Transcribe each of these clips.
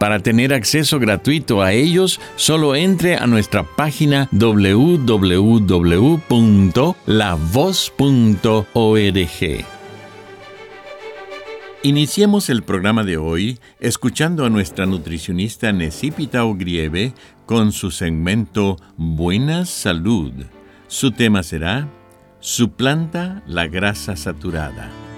Para tener acceso gratuito a ellos, solo entre a nuestra página www.lavoz.org. Iniciemos el programa de hoy escuchando a nuestra nutricionista Necipita Ogrieve con su segmento Buena Salud. Su tema será Suplanta la grasa saturada.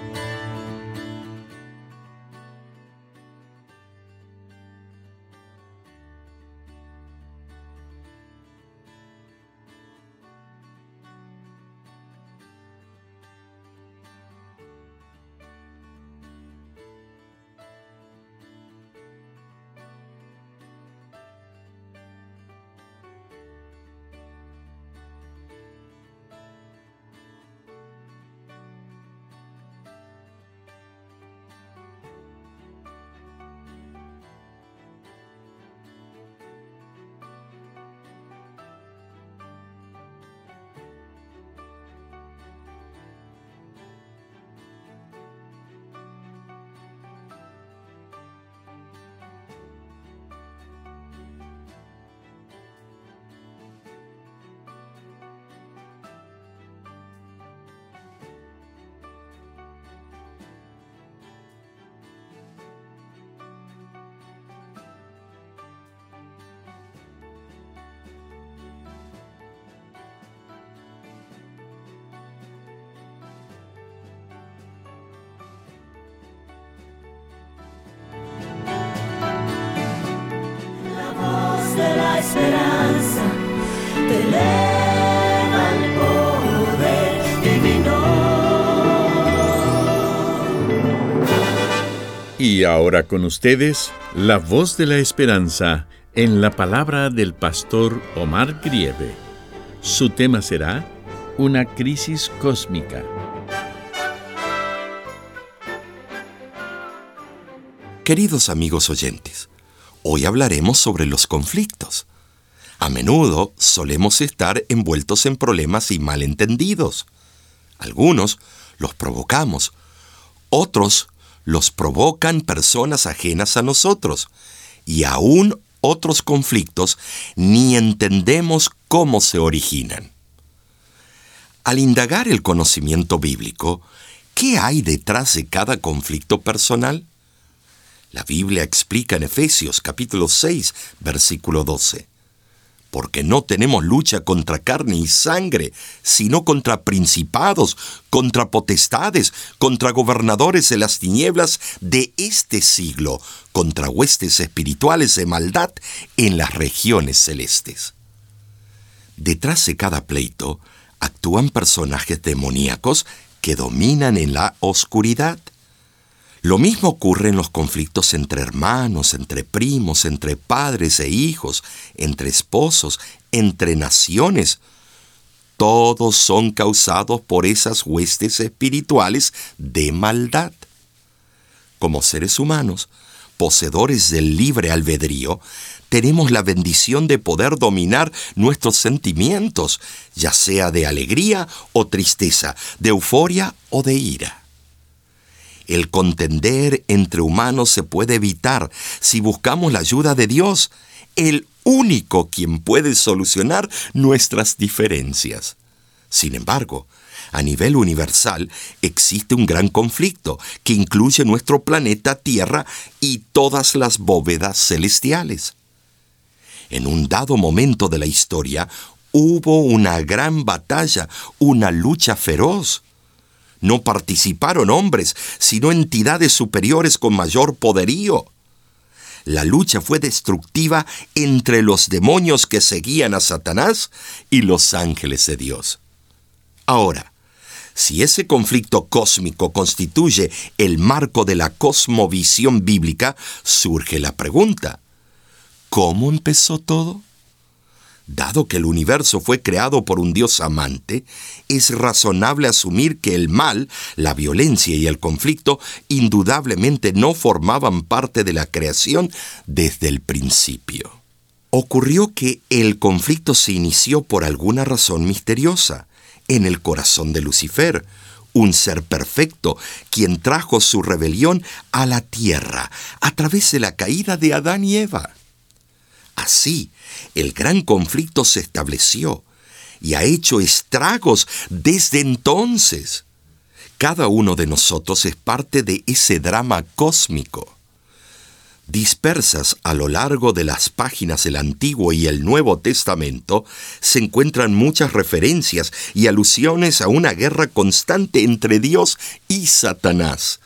Esperanza te eleva el poder divino. Y ahora con ustedes, la voz de la esperanza en la palabra del pastor Omar Grieve. Su tema será una crisis cósmica. Queridos amigos oyentes, hoy hablaremos sobre los conflictos. A menudo solemos estar envueltos en problemas y malentendidos. Algunos los provocamos, otros los provocan personas ajenas a nosotros, y aún otros conflictos ni entendemos cómo se originan. Al indagar el conocimiento bíblico, ¿qué hay detrás de cada conflicto personal? La Biblia explica en Efesios capítulo 6, versículo 12 porque no tenemos lucha contra carne y sangre, sino contra principados, contra potestades, contra gobernadores de las tinieblas de este siglo, contra huestes espirituales de maldad en las regiones celestes. Detrás de cada pleito actúan personajes demoníacos que dominan en la oscuridad. Lo mismo ocurre en los conflictos entre hermanos, entre primos, entre padres e hijos, entre esposos, entre naciones. Todos son causados por esas huestes espirituales de maldad. Como seres humanos, poseedores del libre albedrío, tenemos la bendición de poder dominar nuestros sentimientos, ya sea de alegría o tristeza, de euforia o de ira. El contender entre humanos se puede evitar si buscamos la ayuda de Dios, el único quien puede solucionar nuestras diferencias. Sin embargo, a nivel universal existe un gran conflicto que incluye nuestro planeta Tierra y todas las bóvedas celestiales. En un dado momento de la historia hubo una gran batalla, una lucha feroz. No participaron hombres, sino entidades superiores con mayor poderío. La lucha fue destructiva entre los demonios que seguían a Satanás y los ángeles de Dios. Ahora, si ese conflicto cósmico constituye el marco de la cosmovisión bíblica, surge la pregunta, ¿cómo empezó todo? Dado que el universo fue creado por un Dios amante, es razonable asumir que el mal, la violencia y el conflicto indudablemente no formaban parte de la creación desde el principio. Ocurrió que el conflicto se inició por alguna razón misteriosa en el corazón de Lucifer, un ser perfecto, quien trajo su rebelión a la tierra a través de la caída de Adán y Eva. Así, el gran conflicto se estableció y ha hecho estragos desde entonces. Cada uno de nosotros es parte de ese drama cósmico. Dispersas a lo largo de las páginas del Antiguo y el Nuevo Testamento se encuentran muchas referencias y alusiones a una guerra constante entre Dios y Satanás,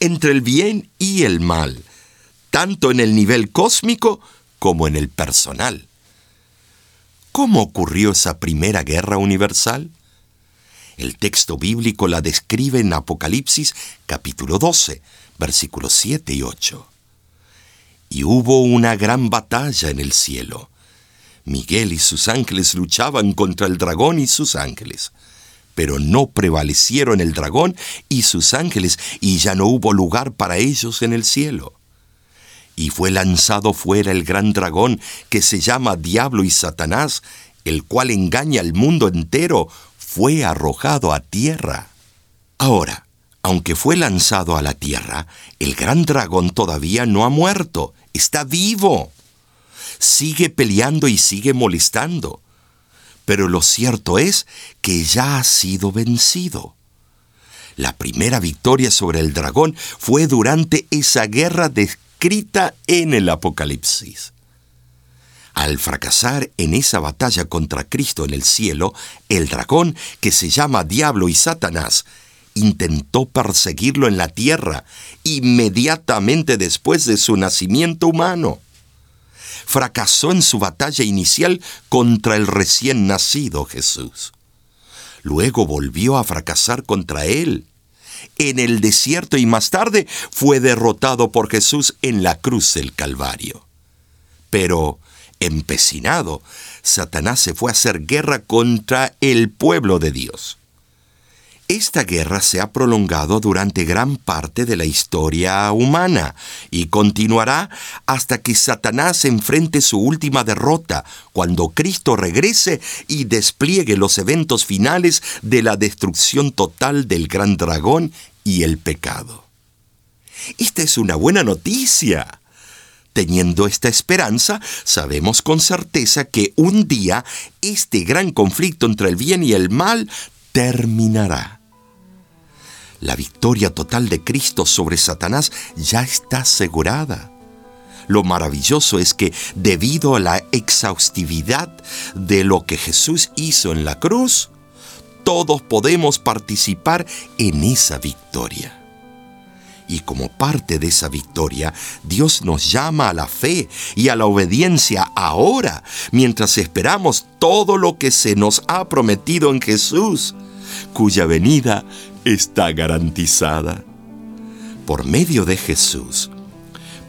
entre el bien y el mal, tanto en el nivel cósmico como en el personal. ¿Cómo ocurrió esa primera guerra universal? El texto bíblico la describe en Apocalipsis capítulo 12, versículos 7 y 8. Y hubo una gran batalla en el cielo. Miguel y sus ángeles luchaban contra el dragón y sus ángeles. Pero no prevalecieron el dragón y sus ángeles, y ya no hubo lugar para ellos en el cielo y fue lanzado fuera el gran dragón que se llama Diablo y Satanás, el cual engaña al mundo entero, fue arrojado a tierra. Ahora, aunque fue lanzado a la tierra, el gran dragón todavía no ha muerto, está vivo. Sigue peleando y sigue molestando. Pero lo cierto es que ya ha sido vencido. La primera victoria sobre el dragón fue durante esa guerra de escrita en el Apocalipsis. Al fracasar en esa batalla contra Cristo en el cielo, el dragón, que se llama Diablo y Satanás, intentó perseguirlo en la tierra inmediatamente después de su nacimiento humano. Fracasó en su batalla inicial contra el recién nacido Jesús. Luego volvió a fracasar contra él en el desierto y más tarde fue derrotado por Jesús en la cruz del Calvario. Pero, empecinado, Satanás se fue a hacer guerra contra el pueblo de Dios. Esta guerra se ha prolongado durante gran parte de la historia humana y continuará hasta que Satanás enfrente su última derrota, cuando Cristo regrese y despliegue los eventos finales de la destrucción total del gran dragón y el pecado. Esta es una buena noticia. Teniendo esta esperanza, sabemos con certeza que un día este gran conflicto entre el bien y el mal terminará. La victoria total de Cristo sobre Satanás ya está asegurada. Lo maravilloso es que debido a la exhaustividad de lo que Jesús hizo en la cruz, todos podemos participar en esa victoria. Y como parte de esa victoria, Dios nos llama a la fe y a la obediencia ahora, mientras esperamos todo lo que se nos ha prometido en Jesús cuya venida está garantizada. Por medio de Jesús,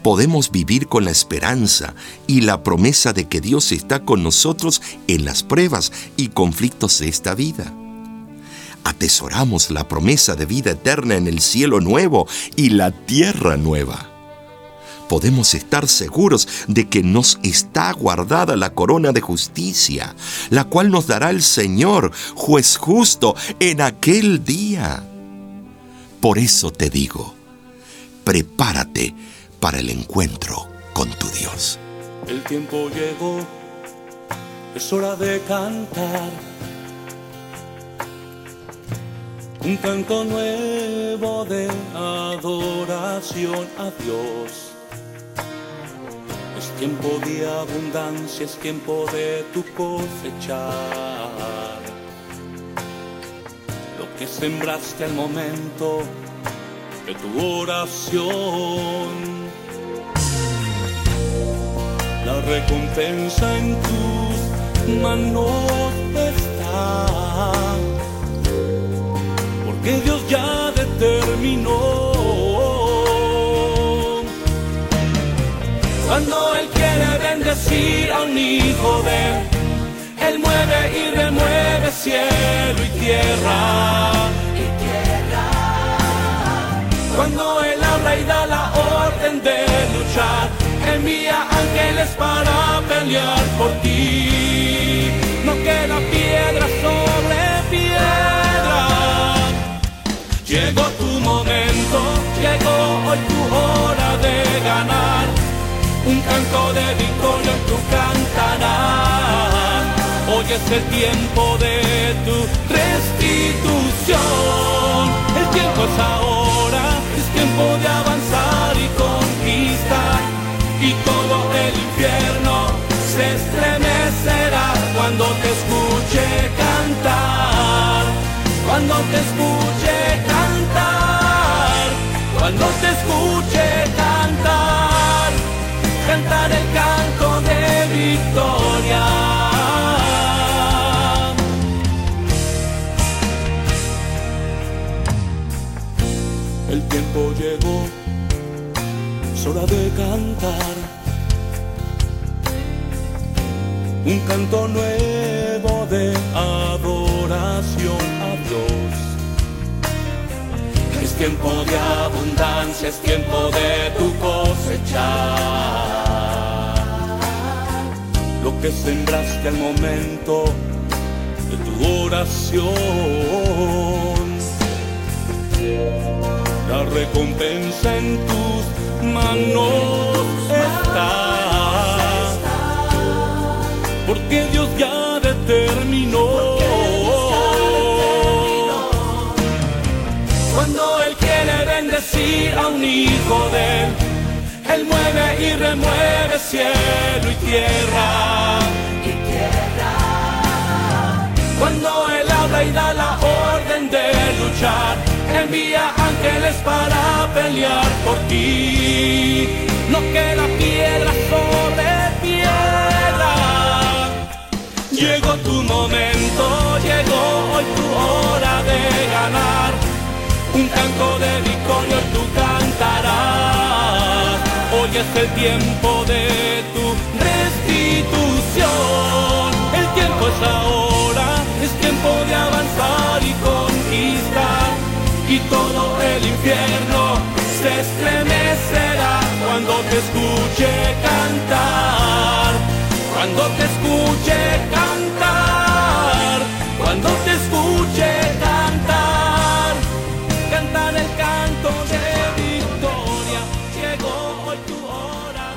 podemos vivir con la esperanza y la promesa de que Dios está con nosotros en las pruebas y conflictos de esta vida. Atesoramos la promesa de vida eterna en el cielo nuevo y la tierra nueva podemos estar seguros de que nos está guardada la corona de justicia, la cual nos dará el Señor, juez justo, en aquel día. Por eso te digo, prepárate para el encuentro con tu Dios. El tiempo llegó, es hora de cantar. Un canto nuevo de adoración a Dios tiempo de abundancia, es tiempo de tu cosechar. Lo que sembraste al momento de tu oración. La recompensa en tus manos está. Porque Dios ya determinó. Cuando Él quiere bendecir a un hijo de Él, Él mueve y remueve cielo y tierra. Cuando Él habla y da la orden de luchar, envía ángeles para pelear Un canto de victoria tú cantarás. Hoy es el tiempo de tu restitución. El tiempo es ahora, es tiempo de El tiempo llegó, es hora de cantar. Un canto nuevo de adoración a Dios. Es tiempo de abundancia, es tiempo de tu cosechar. Lo que sembraste al momento de tu oración. Recompensa en tus manos está. Porque Dios ya determinó. Cuando Él quiere bendecir a un hijo de Él, Él mueve y remueve cielo y tierra. Cuando Él habla y da la orden de luchar, envía ángeles para pelear por ti. No queda piedra sobre piedra. Llegó tu momento, llegó hoy tu hora de ganar. Un canto de victoria tú cantarás. Hoy es el tiempo de tu restitución. Infierno se estremecerá cuando te escuche cantar. Cuando te escuche cantar. Cuando te escuche cantar. Cantar el canto de victoria. Llegó hoy tu hora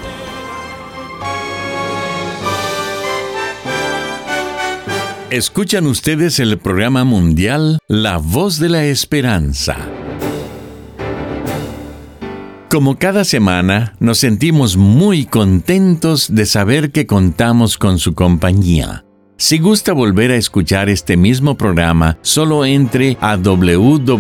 de... Escuchan ustedes el programa mundial La Voz de la Esperanza. Como cada semana, nos sentimos muy contentos de saber que contamos con su compañía. Si gusta volver a escuchar este mismo programa, solo entre a www.lavoz.org.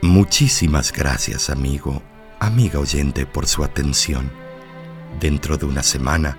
Muchísimas gracias, amigo, amiga oyente, por su atención. Dentro de una semana,